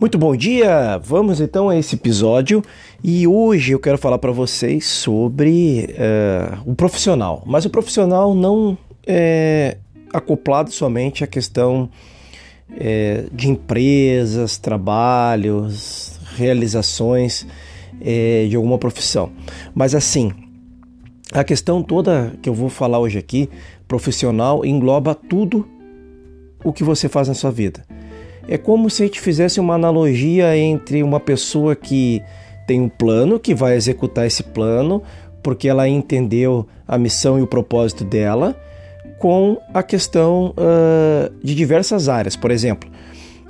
Muito bom dia! Vamos então a esse episódio e hoje eu quero falar para vocês sobre uh, o profissional, mas o profissional não é acoplado somente à questão é, de empresas, trabalhos, realizações é, de alguma profissão, mas assim a questão toda que eu vou falar hoje aqui, profissional, engloba tudo o que você faz na sua vida. É como se a gente fizesse uma analogia entre uma pessoa que tem um plano, que vai executar esse plano, porque ela entendeu a missão e o propósito dela, com a questão uh, de diversas áreas. Por exemplo,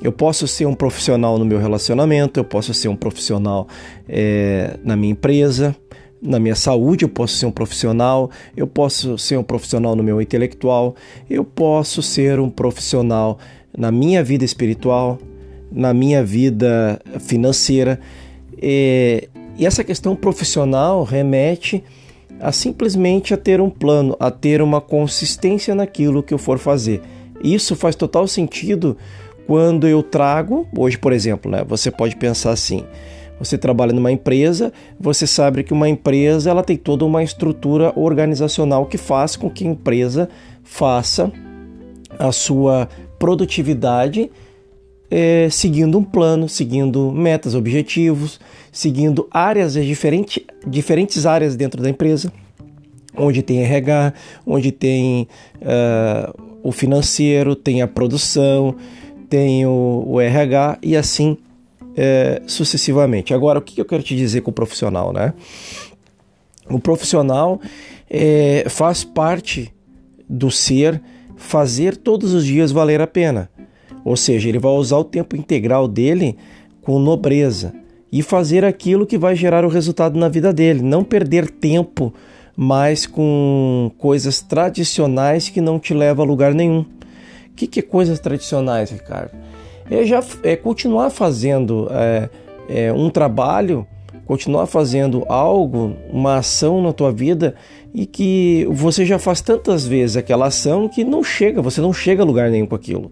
eu posso ser um profissional no meu relacionamento, eu posso ser um profissional é, na minha empresa, na minha saúde, eu posso ser um profissional, eu posso ser um profissional no meu intelectual, eu posso ser um profissional na minha vida espiritual, na minha vida financeira. E, e essa questão profissional remete a simplesmente a ter um plano, a ter uma consistência naquilo que eu for fazer. Isso faz total sentido quando eu trago, hoje, por exemplo, né, você pode pensar assim: você trabalha numa empresa, você sabe que uma empresa ela tem toda uma estrutura organizacional que faz com que a empresa faça a sua produtividade é, seguindo um plano, seguindo metas, objetivos, seguindo áreas diferentes, diferentes áreas dentro da empresa, onde tem RH, onde tem uh, o financeiro, tem a produção, tem o, o RH e assim é, sucessivamente. Agora, o que eu quero te dizer com o profissional, né? O profissional é, faz parte do ser fazer todos os dias valer a pena. Ou seja, ele vai usar o tempo integral dele com nobreza e fazer aquilo que vai gerar o resultado na vida dele, não perder tempo mais com coisas tradicionais que não te levam a lugar nenhum. O que, que é coisas tradicionais, Ricardo? É, já, é continuar fazendo é, é, um trabalho, continuar fazendo algo, uma ação na tua vida e que você já faz tantas vezes aquela ação que não chega, você não chega a lugar nenhum com aquilo.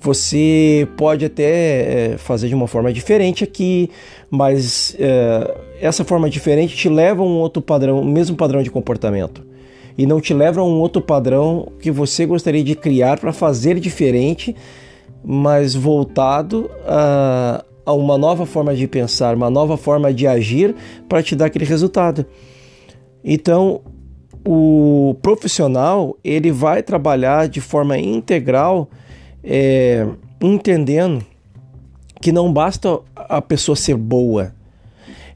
Você pode até é, fazer de uma forma diferente aqui, mas é, essa forma diferente te leva a um outro padrão, o mesmo padrão de comportamento. E não te leva a um outro padrão que você gostaria de criar para fazer diferente, mas voltado a, a uma nova forma de pensar, uma nova forma de agir para te dar aquele resultado. Então, o profissional ele vai trabalhar de forma integral, é, entendendo que não basta a pessoa ser boa,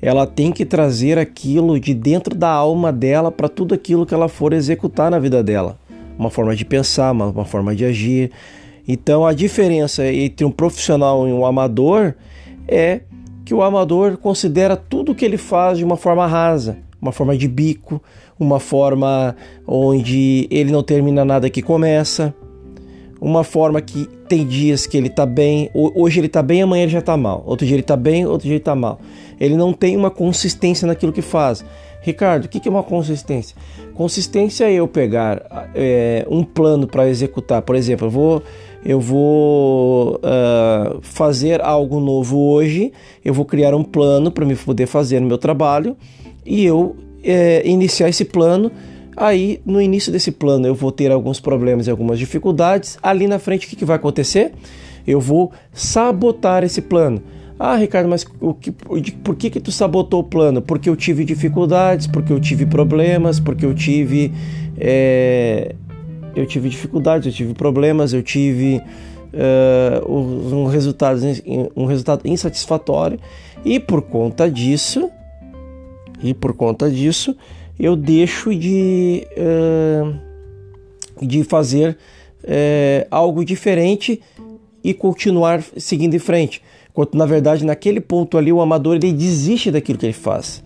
ela tem que trazer aquilo de dentro da alma dela para tudo aquilo que ela for executar na vida dela. Uma forma de pensar, uma, uma forma de agir. Então a diferença entre um profissional e um amador é que o amador considera tudo que ele faz de uma forma rasa uma forma de bico, uma forma onde ele não termina nada que começa, uma forma que tem dias que ele está bem, hoje ele está bem, amanhã ele já está mal, outro dia ele está bem, outro dia ele está mal. Ele não tem uma consistência naquilo que faz. Ricardo, o que é uma consistência? Consistência é eu pegar é, um plano para executar. Por exemplo, eu vou, eu vou uh, fazer algo novo hoje, eu vou criar um plano para me poder fazer no meu trabalho e eu é, iniciar esse plano. Aí, no início desse plano, eu vou ter alguns problemas e algumas dificuldades. Ali na frente, o que, que vai acontecer? Eu vou sabotar esse plano. Ah, Ricardo, mas que, por que, que tu sabotou o plano? Porque eu tive dificuldades, porque eu tive problemas, porque eu tive. É, eu tive dificuldades, eu tive problemas, eu tive uh, um, resultado, um resultado insatisfatório. E por conta disso, e por conta disso, eu deixo de, uh, de fazer uh, algo diferente e continuar seguindo em frente. Quando na verdade naquele ponto ali o amador ele desiste daquilo que ele faz.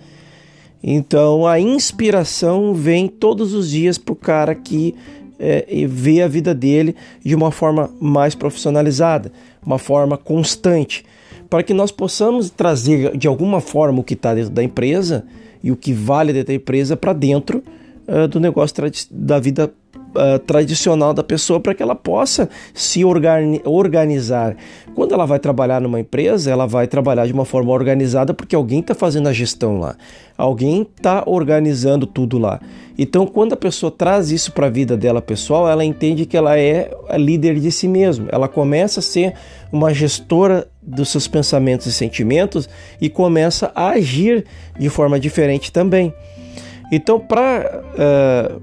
Então a inspiração vem todos os dias para o cara que é, vê a vida dele de uma forma mais profissionalizada, uma forma constante, para que nós possamos trazer de alguma forma o que está dentro da empresa e o que vale dentro da empresa para dentro uh, do negócio da vida uh, tradicional da pessoa para que ela possa se organi organizar. Quando ela vai trabalhar numa empresa, ela vai trabalhar de uma forma organizada porque alguém está fazendo a gestão lá, alguém está organizando tudo lá. Então, quando a pessoa traz isso para a vida dela pessoal, ela entende que ela é líder de si mesma. Ela começa a ser uma gestora dos seus pensamentos e sentimentos e começa a agir de forma diferente também. Então, para uh,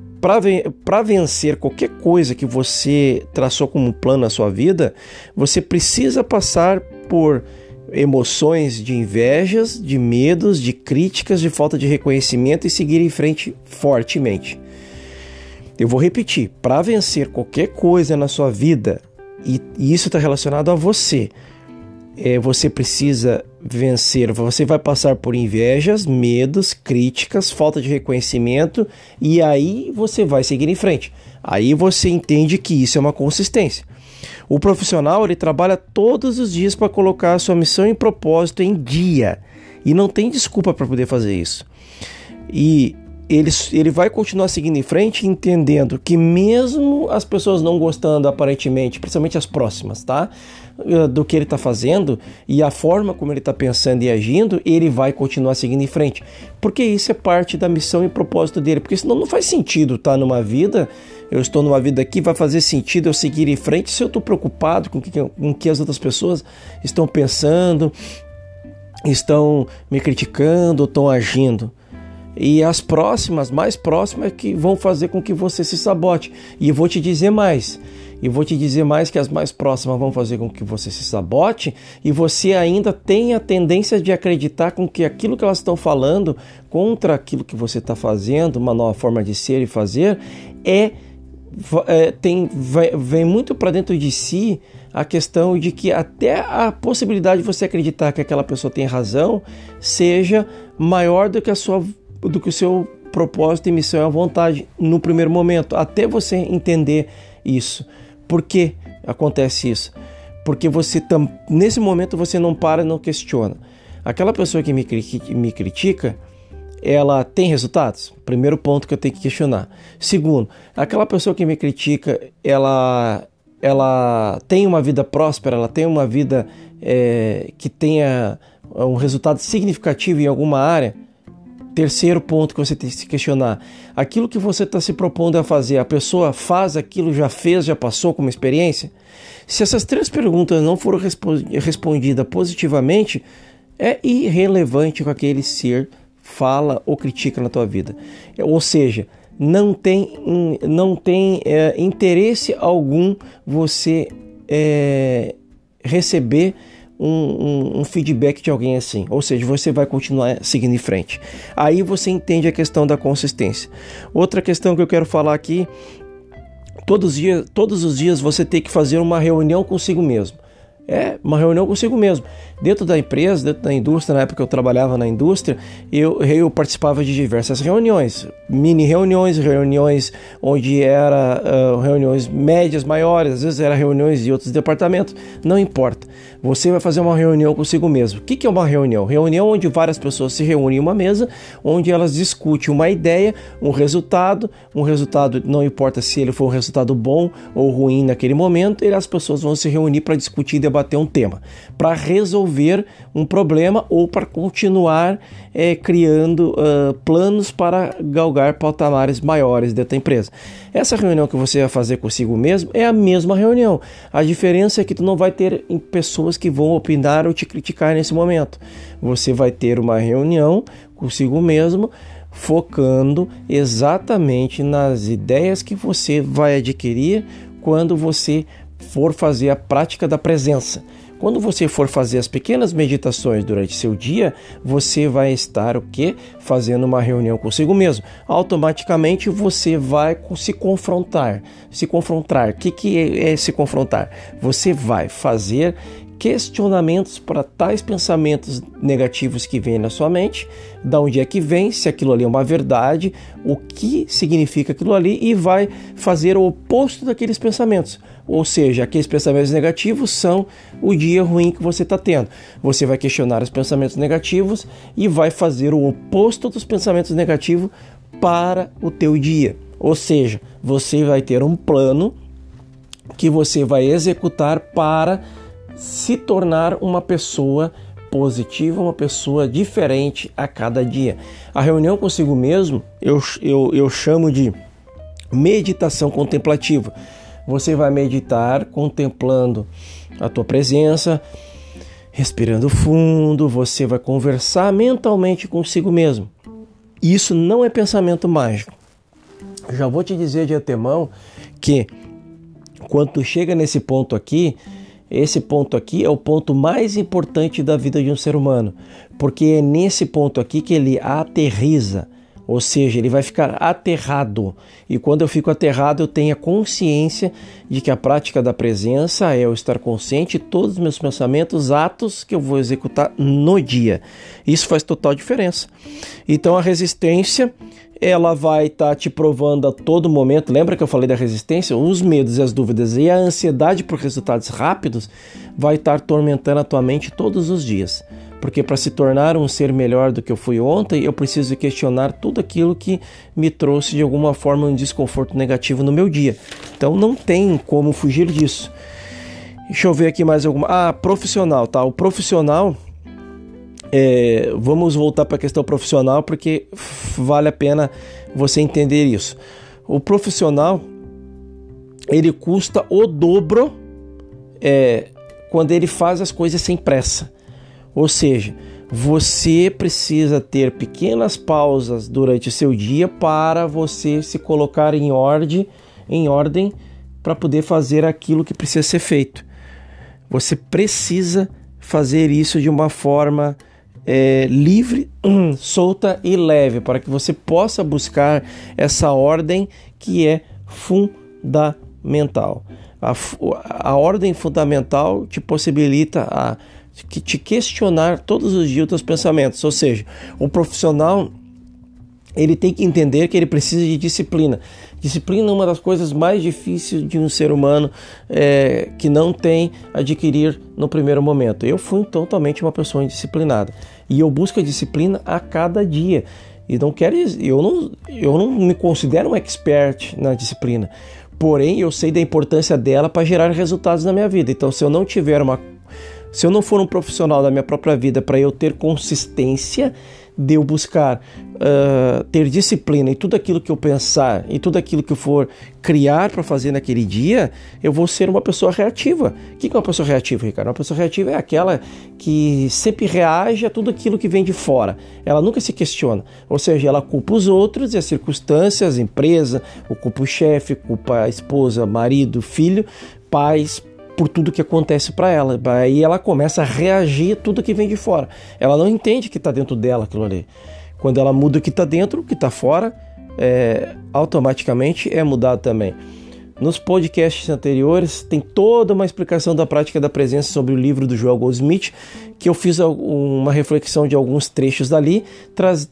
para vencer qualquer coisa que você traçou como plano na sua vida, você precisa passar por emoções de invejas, de medos, de críticas, de falta de reconhecimento e seguir em frente fortemente. Eu vou repetir: para vencer qualquer coisa na sua vida, e, isso está relacionado a você, é, você precisa vencer, você vai passar por invejas, medos, críticas, falta de reconhecimento e aí você vai seguir em frente. Aí você entende que isso é uma consistência. O profissional ele trabalha todos os dias para colocar a sua missão e propósito em dia e não tem desculpa para poder fazer isso. E ele, ele vai continuar seguindo em frente, entendendo que mesmo as pessoas não gostando aparentemente, principalmente as próximas, tá? Eh, do que ele está fazendo e a forma como ele está pensando e agindo, ele vai continuar seguindo em frente. Porque isso é parte da missão e propósito dele. Porque senão não faz sentido estar tá numa vida, eu estou numa vida aqui, vai fazer sentido eu seguir em frente se eu estou preocupado com o que, com que as outras pessoas estão pensando, estão me criticando, estão agindo. E as próximas, mais próximas, que vão fazer com que você se sabote. E eu vou te dizer mais. E vou te dizer mais que as mais próximas vão fazer com que você se sabote e você ainda tem a tendência de acreditar com que aquilo que elas estão falando contra aquilo que você está fazendo, uma nova forma de ser e fazer, é, é tem, vem muito para dentro de si a questão de que até a possibilidade de você acreditar que aquela pessoa tem razão seja maior do que a sua do que o seu propósito e missão e vontade no primeiro momento, até você entender isso. Por que acontece isso? Porque você nesse momento você não para e não questiona. Aquela pessoa que me, me critica, ela tem resultados? Primeiro ponto que eu tenho que questionar. Segundo, aquela pessoa que me critica, ela, ela tem uma vida próspera, ela tem uma vida é, que tenha um resultado significativo em alguma área? Terceiro ponto que você tem que se questionar: aquilo que você está se propondo a fazer, a pessoa faz aquilo, já fez, já passou como experiência? Se essas três perguntas não foram respondidas positivamente, é irrelevante com aquele ser fala ou critica na tua vida. Ou seja, não tem, não tem é, interesse algum você é, receber um, um, um, feedback de alguém assim. Ou seja, você vai continuar seguindo em frente. Aí você entende a questão da consistência. Outra questão que eu quero falar aqui: todos os dias, todos os dias você tem que fazer uma reunião consigo mesmo. É uma reunião consigo mesmo. Dentro da empresa, dentro da indústria, na época que eu trabalhava na indústria, eu, eu participava de diversas reuniões, mini reuniões, reuniões onde era uh, reuniões médias, maiores, às vezes era reuniões de outros departamentos, não importa. Você vai fazer uma reunião consigo mesmo. O que, é uma reunião? Reunião onde várias pessoas se reúnem em uma mesa, onde elas discutem uma ideia, um resultado, um resultado, não importa se ele for um resultado bom ou ruim naquele momento, e as pessoas vão se reunir para discutir debater um tema, para resolver um problema ou para continuar é, criando uh, planos para galgar patamares maiores dentro da empresa. Essa reunião que você vai fazer consigo mesmo é a mesma reunião. A diferença é que tu não vai ter pessoas que vão opinar ou te criticar nesse momento. Você vai ter uma reunião consigo mesmo focando exatamente nas ideias que você vai adquirir quando você for fazer a prática da presença. Quando você for fazer as pequenas meditações durante seu dia, você vai estar o que? Fazendo uma reunião consigo mesmo. Automaticamente você vai se confrontar. Se confrontar. O que, que é, é se confrontar? Você vai fazer questionamentos para tais pensamentos negativos que vêm na sua mente, da onde é que vem, se aquilo ali é uma verdade, o que significa aquilo ali e vai fazer o oposto daqueles pensamentos. Ou seja, aqueles pensamentos negativos são o dia ruim que você está tendo. Você vai questionar os pensamentos negativos e vai fazer o oposto dos pensamentos negativos para o teu dia. Ou seja, você vai ter um plano que você vai executar para se tornar uma pessoa positiva, uma pessoa diferente a cada dia. A reunião consigo mesmo eu, eu, eu chamo de meditação contemplativa. Você vai meditar contemplando a tua presença, respirando fundo, você vai conversar mentalmente consigo mesmo. Isso não é pensamento mágico. Já vou te dizer de antemão que quando chega nesse ponto aqui, esse ponto aqui é o ponto mais importante da vida de um ser humano, porque é nesse ponto aqui que ele aterriza, ou seja, ele vai ficar aterrado. E quando eu fico aterrado, eu tenho a consciência de que a prática da presença é eu estar consciente de todos os meus pensamentos, atos que eu vou executar no dia. Isso faz total diferença. Então a resistência ela vai estar tá te provando a todo momento. Lembra que eu falei da resistência? Os medos e as dúvidas e a ansiedade por resultados rápidos vai estar tá tormentando a tua mente todos os dias. Porque para se tornar um ser melhor do que eu fui ontem, eu preciso questionar tudo aquilo que me trouxe de alguma forma um desconforto negativo no meu dia. Então não tem como fugir disso. Deixa eu ver aqui mais alguma. Ah, profissional, tá? O profissional é, vamos voltar para a questão profissional porque vale a pena você entender isso. O profissional ele custa o dobro é, quando ele faz as coisas sem pressa. Ou seja, você precisa ter pequenas pausas durante o seu dia para você se colocar em ordem, em ordem para poder fazer aquilo que precisa ser feito. Você precisa fazer isso de uma forma é, livre, solta e leve, para que você possa buscar essa ordem que é fundamental. A, a ordem fundamental te possibilita a que te questionar todos os dias os teus pensamentos, ou seja, o profissional ele tem que entender que ele precisa de disciplina. Disciplina é uma das coisas mais difíceis de um ser humano é, que não tem adquirir no primeiro momento. Eu fui totalmente uma pessoa indisciplinada e eu busco a disciplina a cada dia. E não quero, eu não, eu não me considero um expert na disciplina, porém eu sei da importância dela para gerar resultados na minha vida. Então, se eu não tiver uma, se eu não for um profissional da minha própria vida para eu ter consistência de eu buscar uh, ter disciplina em tudo aquilo que eu pensar e tudo aquilo que eu for criar para fazer naquele dia, eu vou ser uma pessoa reativa. O que é uma pessoa reativa, Ricardo? Uma pessoa reativa é aquela que sempre reage a tudo aquilo que vem de fora. Ela nunca se questiona. Ou seja, ela culpa os outros e as circunstâncias, a empresa, culpa o chefe, culpa a esposa, marido, filho, pais, por tudo que acontece para ela. Aí ela começa a reagir a tudo que vem de fora. Ela não entende que está dentro dela aquilo ali. Quando ela muda o que está dentro, o que está fora, é, automaticamente é mudado também. Nos podcasts anteriores tem toda uma explicação da prática da presença sobre o livro do Joel Goldsmith, que eu fiz uma reflexão de alguns trechos dali. Traz,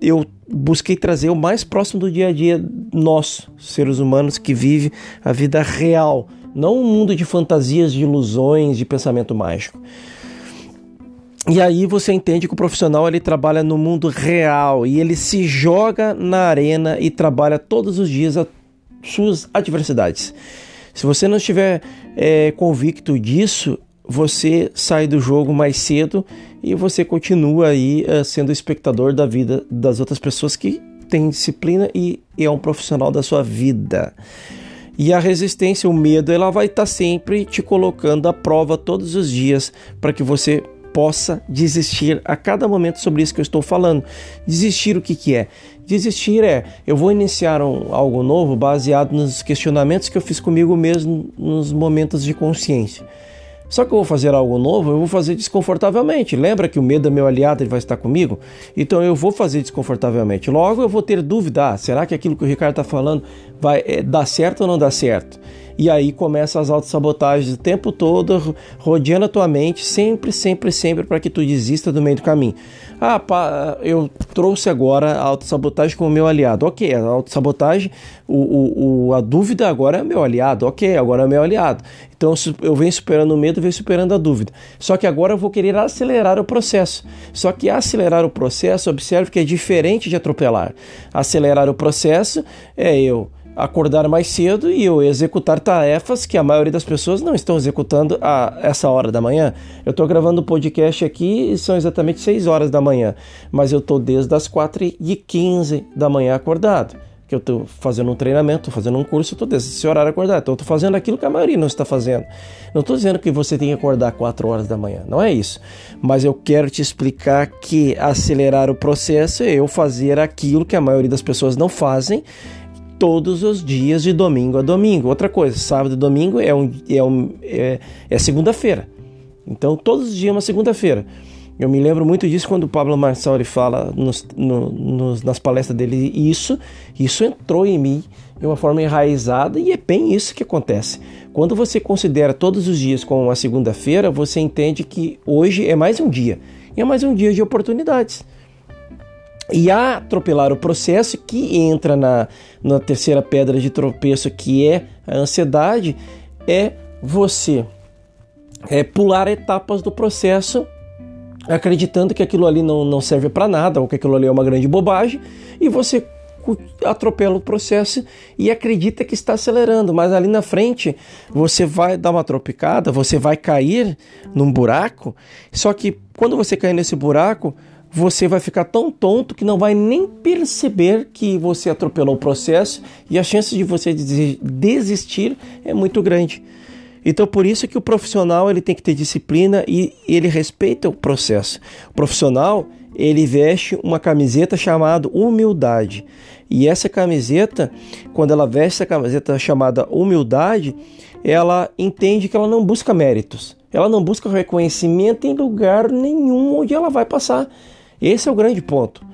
eu busquei trazer o mais próximo do dia a dia nosso, seres humanos que vive a vida real não um mundo de fantasias, de ilusões, de pensamento mágico. E aí você entende que o profissional ele trabalha no mundo real e ele se joga na arena e trabalha todos os dias as suas adversidades. Se você não estiver é, convicto disso, você sai do jogo mais cedo e você continua aí é, sendo espectador da vida das outras pessoas que têm disciplina e é um profissional da sua vida. E a resistência, o medo, ela vai estar tá sempre te colocando à prova todos os dias para que você possa desistir a cada momento sobre isso que eu estou falando. Desistir o que, que é? Desistir é eu vou iniciar um, algo novo baseado nos questionamentos que eu fiz comigo mesmo nos momentos de consciência. Só que eu vou fazer algo novo, eu vou fazer desconfortavelmente. Lembra que o medo é meu aliado, ele vai estar comigo? Então eu vou fazer desconfortavelmente. Logo eu vou ter dúvida: ah, será que aquilo que o Ricardo está falando vai é, dar certo ou não dar certo? E aí começa as autossabotagens o tempo todo, rodeando a tua mente, sempre, sempre, sempre para que tu desista do meio do caminho. Ah, pá, eu trouxe agora a autossabotagem como meu aliado. Ok, a autossabotagem, o, o, o, a dúvida agora é meu aliado. Ok, agora é meu aliado. Então eu venho superando o medo, venho superando a dúvida. Só que agora eu vou querer acelerar o processo. Só que acelerar o processo, observe que é diferente de atropelar. Acelerar o processo é eu acordar mais cedo e eu executar tarefas que a maioria das pessoas não estão executando a essa hora da manhã. Eu estou gravando o podcast aqui e são exatamente 6 horas da manhã, mas eu estou desde as 4 e 15 da manhã acordado. Que eu estou fazendo um treinamento, fazendo um curso, estou esse horário acordado. Então estou fazendo aquilo que a maioria não está fazendo. Não estou dizendo que você tem que acordar 4 horas da manhã, não é isso. Mas eu quero te explicar que acelerar o processo é eu fazer aquilo que a maioria das pessoas não fazem todos os dias de domingo a domingo. Outra coisa, sábado e domingo é, um, é, um, é, é segunda-feira. Então, todos os dias é uma segunda-feira. Eu me lembro muito disso quando o Pablo Marçal fala nos, no, nos, nas palestras dele isso. Isso entrou em mim de uma forma enraizada e é bem isso que acontece. Quando você considera todos os dias como uma segunda-feira, você entende que hoje é mais um dia. E é mais um dia de oportunidades. E atropelar o processo que entra na, na terceira pedra de tropeço, que é a ansiedade, é você é pular etapas do processo acreditando que aquilo ali não, não serve para nada ou que aquilo ali é uma grande bobagem e você atropela o processo e acredita que está acelerando, mas ali na frente você vai dar uma tropicada, você vai cair num buraco, só que quando você cair nesse buraco, você vai ficar tão tonto que não vai nem perceber que você atropelou o processo e a chance de você desistir é muito grande. Então por isso que o profissional ele tem que ter disciplina e ele respeita o processo. O profissional ele veste uma camiseta chamada humildade. E essa camiseta, quando ela veste essa camiseta chamada humildade, ela entende que ela não busca méritos. Ela não busca reconhecimento em lugar nenhum onde ela vai passar. Esse é o grande ponto.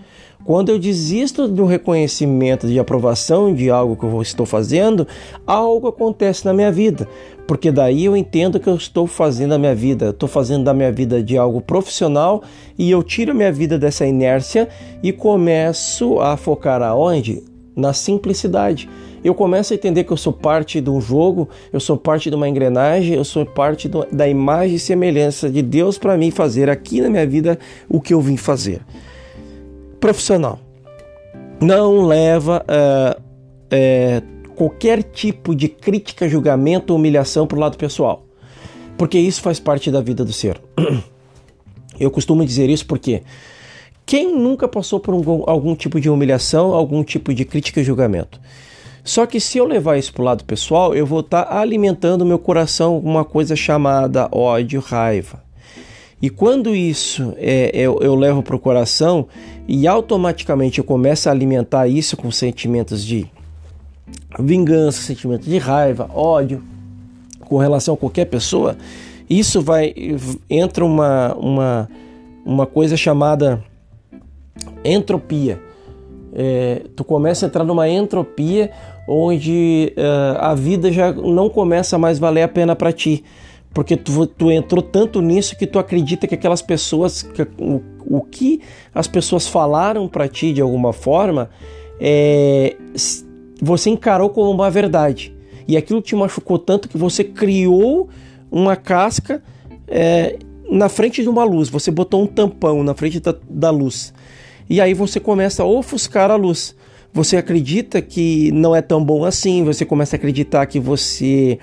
Quando eu desisto do reconhecimento, de aprovação de algo que eu estou fazendo, algo acontece na minha vida. Porque daí eu entendo que eu estou fazendo a minha vida, estou fazendo da minha vida de algo profissional e eu tiro a minha vida dessa inércia e começo a focar aonde? Na simplicidade. Eu começo a entender que eu sou parte de um jogo, eu sou parte de uma engrenagem, eu sou parte do, da imagem e semelhança de Deus para mim fazer aqui na minha vida o que eu vim fazer profissional. Não leva uh, qualquer tipo de crítica, julgamento ou humilhação para o lado pessoal, porque isso faz parte da vida do ser. Eu costumo dizer isso porque quem nunca passou por um, algum tipo de humilhação, algum tipo de crítica e julgamento? Só que se eu levar isso para o lado pessoal, eu vou estar tá alimentando meu coração com uma coisa chamada ódio, raiva. E quando isso é, eu, eu levo para o coração e automaticamente eu começo a alimentar isso com sentimentos de vingança, sentimentos de raiva, ódio com relação a qualquer pessoa, isso vai entra uma, uma, uma coisa chamada entropia. É, tu começa a entrar numa entropia onde uh, a vida já não começa mais a valer a pena para ti porque tu, tu, entrou tanto nisso que tu acredita que aquelas pessoas, que, o, o que as pessoas falaram para ti de alguma forma, é, você encarou como uma verdade. E aquilo te machucou tanto que você criou uma casca é, na frente de uma luz. Você botou um tampão na frente da, da luz. E aí você começa a ofuscar a luz. Você acredita que não é tão bom assim, você começa a acreditar que você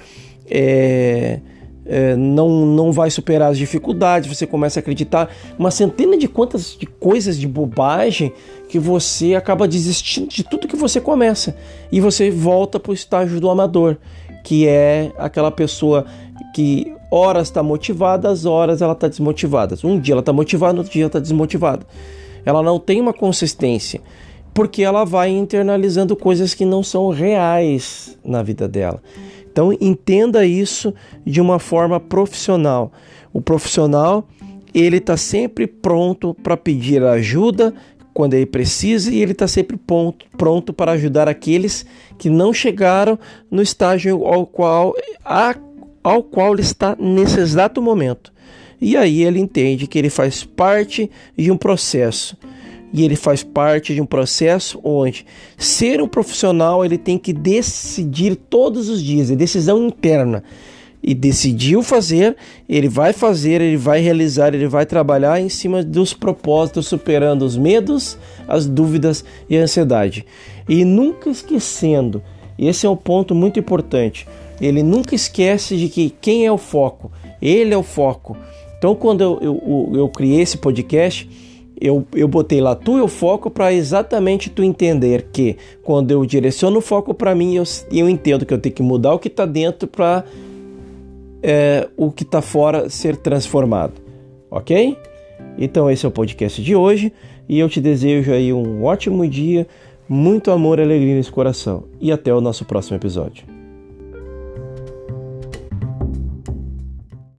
é, é, não, não vai superar as dificuldades, você começa a acreditar uma centena de quantas de coisas de bobagem que você acaba desistindo de tudo que você começa e você volta para o estágio do amador, que é aquela pessoa que horas está motivada, as horas ela está desmotivada. Um dia ela está motivada, outro dia ela está desmotivada. Ela não tem uma consistência porque ela vai internalizando coisas que não são reais na vida dela. Então entenda isso de uma forma profissional. O profissional ele está sempre pronto para pedir ajuda, quando ele precisa e ele está sempre pronto, pronto para ajudar aqueles que não chegaram no estágio ao qual, a, ao qual ele está nesse exato momento. E aí ele entende que ele faz parte de um processo. E ele faz parte de um processo onde ser um profissional ele tem que decidir todos os dias, é decisão interna e decidiu fazer, ele vai fazer, ele vai realizar, ele vai trabalhar em cima dos propósitos, superando os medos, as dúvidas e a ansiedade. E nunca esquecendo, esse é um ponto muito importante, ele nunca esquece de que quem é o foco, ele é o foco. Então, quando eu, eu, eu criei esse podcast, eu, eu botei lá tu o foco para exatamente tu entender que quando eu direciono o foco para mim, eu, eu entendo que eu tenho que mudar o que está dentro para é, o que está fora ser transformado, ok? Então esse é o podcast de hoje e eu te desejo aí um ótimo dia, muito amor e alegria nesse coração e até o nosso próximo episódio.